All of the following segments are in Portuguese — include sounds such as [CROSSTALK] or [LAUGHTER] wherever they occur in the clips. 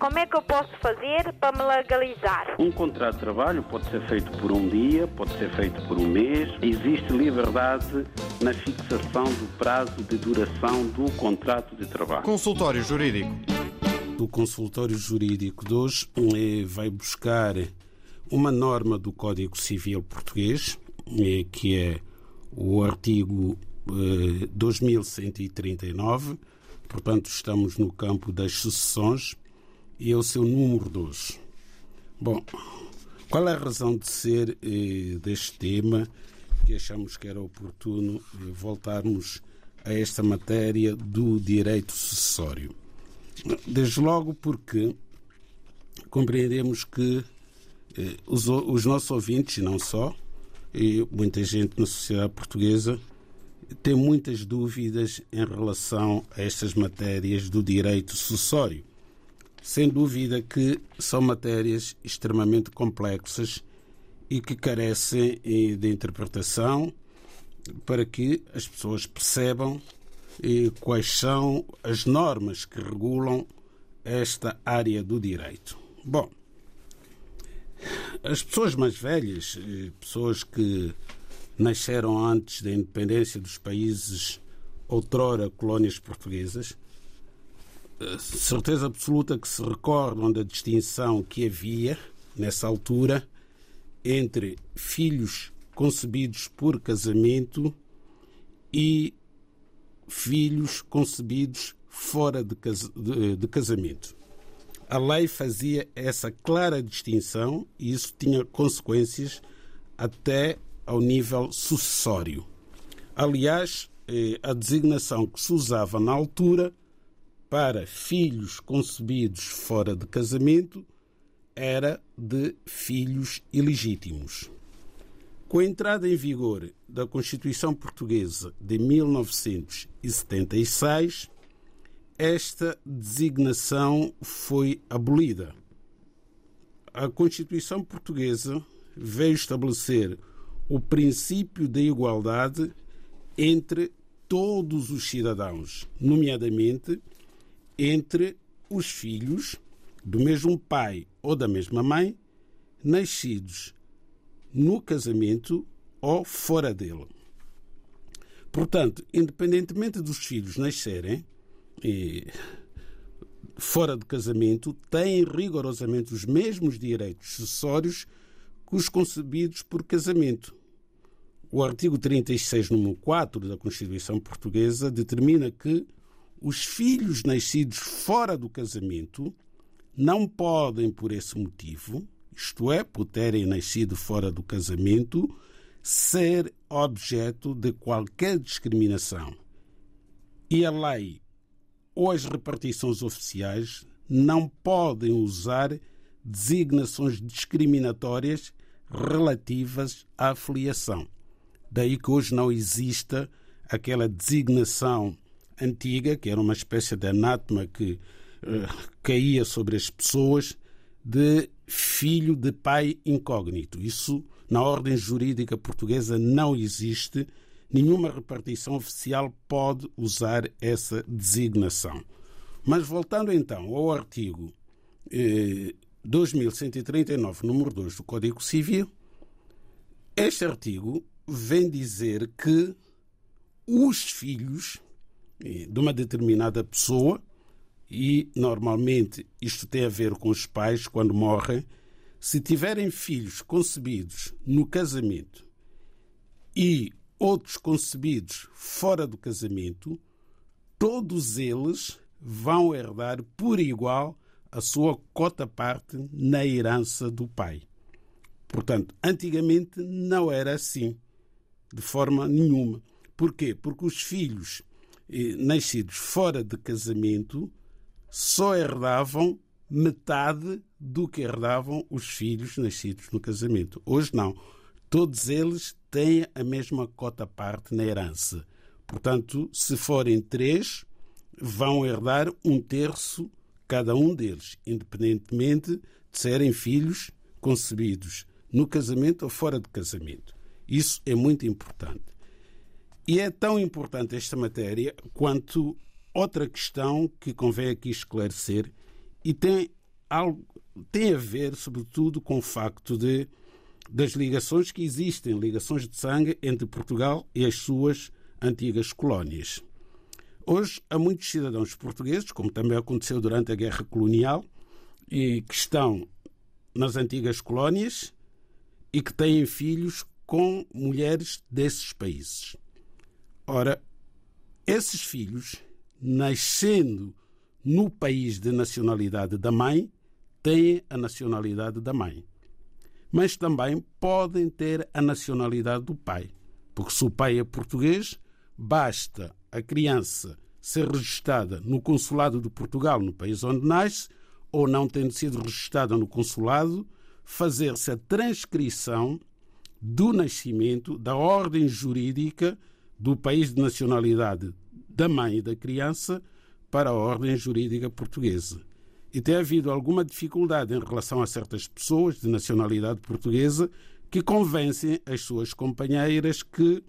Como é que eu posso fazer para me legalizar? Um contrato de trabalho pode ser feito por um dia, pode ser feito por um mês. Existe liberdade na fixação do prazo de duração do contrato de trabalho. Consultório Jurídico. O consultório jurídico de hoje eh, vai buscar uma norma do Código Civil Português, eh, que é o artigo 2139, eh, portanto, estamos no campo das sucessões e é o seu número 2. Bom, qual é a razão de ser eh, deste tema que achamos que era oportuno eh, voltarmos a esta matéria do direito sucessório? Desde logo porque compreendemos que eh, os, os nossos ouvintes, e não só, e muita gente na sociedade portuguesa tem muitas dúvidas em relação a estas matérias do direito sucessório. Sem dúvida que são matérias extremamente complexas e que carecem eh, de interpretação para que as pessoas percebam eh, quais são as normas que regulam esta área do direito. Bom, as pessoas mais velhas, eh, pessoas que nasceram antes da independência dos países outrora colónias portuguesas, certeza absoluta que se recordam da distinção que havia nessa altura entre filhos concebidos por casamento e filhos concebidos fora de, cas de, de casamento a lei fazia essa clara distinção e isso tinha consequências até ao nível sucessório. Aliás, eh, a designação que se usava na altura para filhos concebidos fora de casamento era de filhos ilegítimos. Com a entrada em vigor da Constituição Portuguesa de 1976, esta designação foi abolida. A Constituição Portuguesa veio estabelecer o princípio da igualdade entre todos os cidadãos, nomeadamente entre os filhos do mesmo pai ou da mesma mãe, nascidos no casamento ou fora dele. Portanto, independentemente dos filhos nascerem fora de casamento têm rigorosamente os mesmos direitos sucessórios que os concebidos por casamento. O artigo 36, número 4 da Constituição Portuguesa determina que os filhos nascidos fora do casamento não podem, por esse motivo, isto é, por terem nascido fora do casamento, ser objeto de qualquer discriminação. E a lei ou as repartições oficiais não podem usar designações discriminatórias relativas à filiação. Daí que hoje não exista aquela designação antiga, que era uma espécie de anátema que uh, caía sobre as pessoas, de filho de pai incógnito. Isso, na ordem jurídica portuguesa, não existe nenhuma repartição oficial pode usar essa designação. Mas voltando então ao artigo eh, 2139, número 2 do Código Civil, este artigo vem dizer que os filhos de uma determinada pessoa, e normalmente isto tem a ver com os pais quando morrem, se tiverem filhos concebidos no casamento e outros concebidos fora do casamento, todos eles vão herdar por igual a sua cota-parte na herança do pai. Portanto, antigamente não era assim, de forma nenhuma. Porquê? Porque os filhos eh, nascidos fora de casamento só herdavam metade do que herdavam os filhos nascidos no casamento. Hoje não. Todos eles têm a mesma cota-parte na herança. Portanto, se forem três, vão herdar um terço cada um deles, independentemente de serem filhos concebidos no casamento ou fora de casamento. Isso é muito importante. E é tão importante esta matéria quanto outra questão que convém aqui esclarecer e tem algo, tem a ver, sobretudo, com o facto de das ligações que existem, ligações de sangue entre Portugal e as suas antigas colónias. Hoje, há muitos cidadãos portugueses, como também aconteceu durante a Guerra Colonial, e que estão nas antigas colónias e que têm filhos com mulheres desses países. Ora, esses filhos, nascendo no país de nacionalidade da mãe, têm a nacionalidade da mãe mas também podem ter a nacionalidade do pai. Porque se o pai é português, basta a criança ser registada no consulado de Portugal, no país onde nasce, ou não tendo sido registada no consulado, fazer-se a transcrição do nascimento, da ordem jurídica do país de nacionalidade da mãe e da criança para a ordem jurídica portuguesa. E tem havido alguma dificuldade em relação a certas pessoas de nacionalidade portuguesa que convencem as suas companheiras que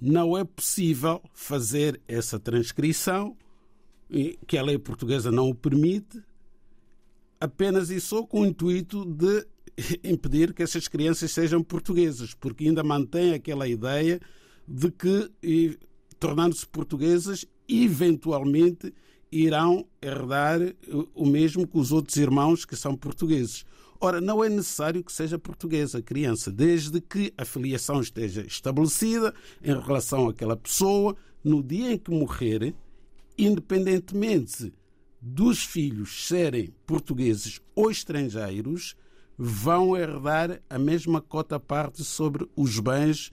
não é possível fazer essa transcrição, que a lei portuguesa não o permite, apenas e só com o intuito de [LAUGHS] impedir que essas crianças sejam portuguesas, porque ainda mantém aquela ideia de que, tornando-se portuguesas, eventualmente irão herdar o mesmo que os outros irmãos que são portugueses. Ora, não é necessário que seja portuguesa a criança, desde que a filiação esteja estabelecida em relação àquela pessoa, no dia em que morrer, independentemente dos filhos serem portugueses ou estrangeiros, vão herdar a mesma cota parte sobre os bens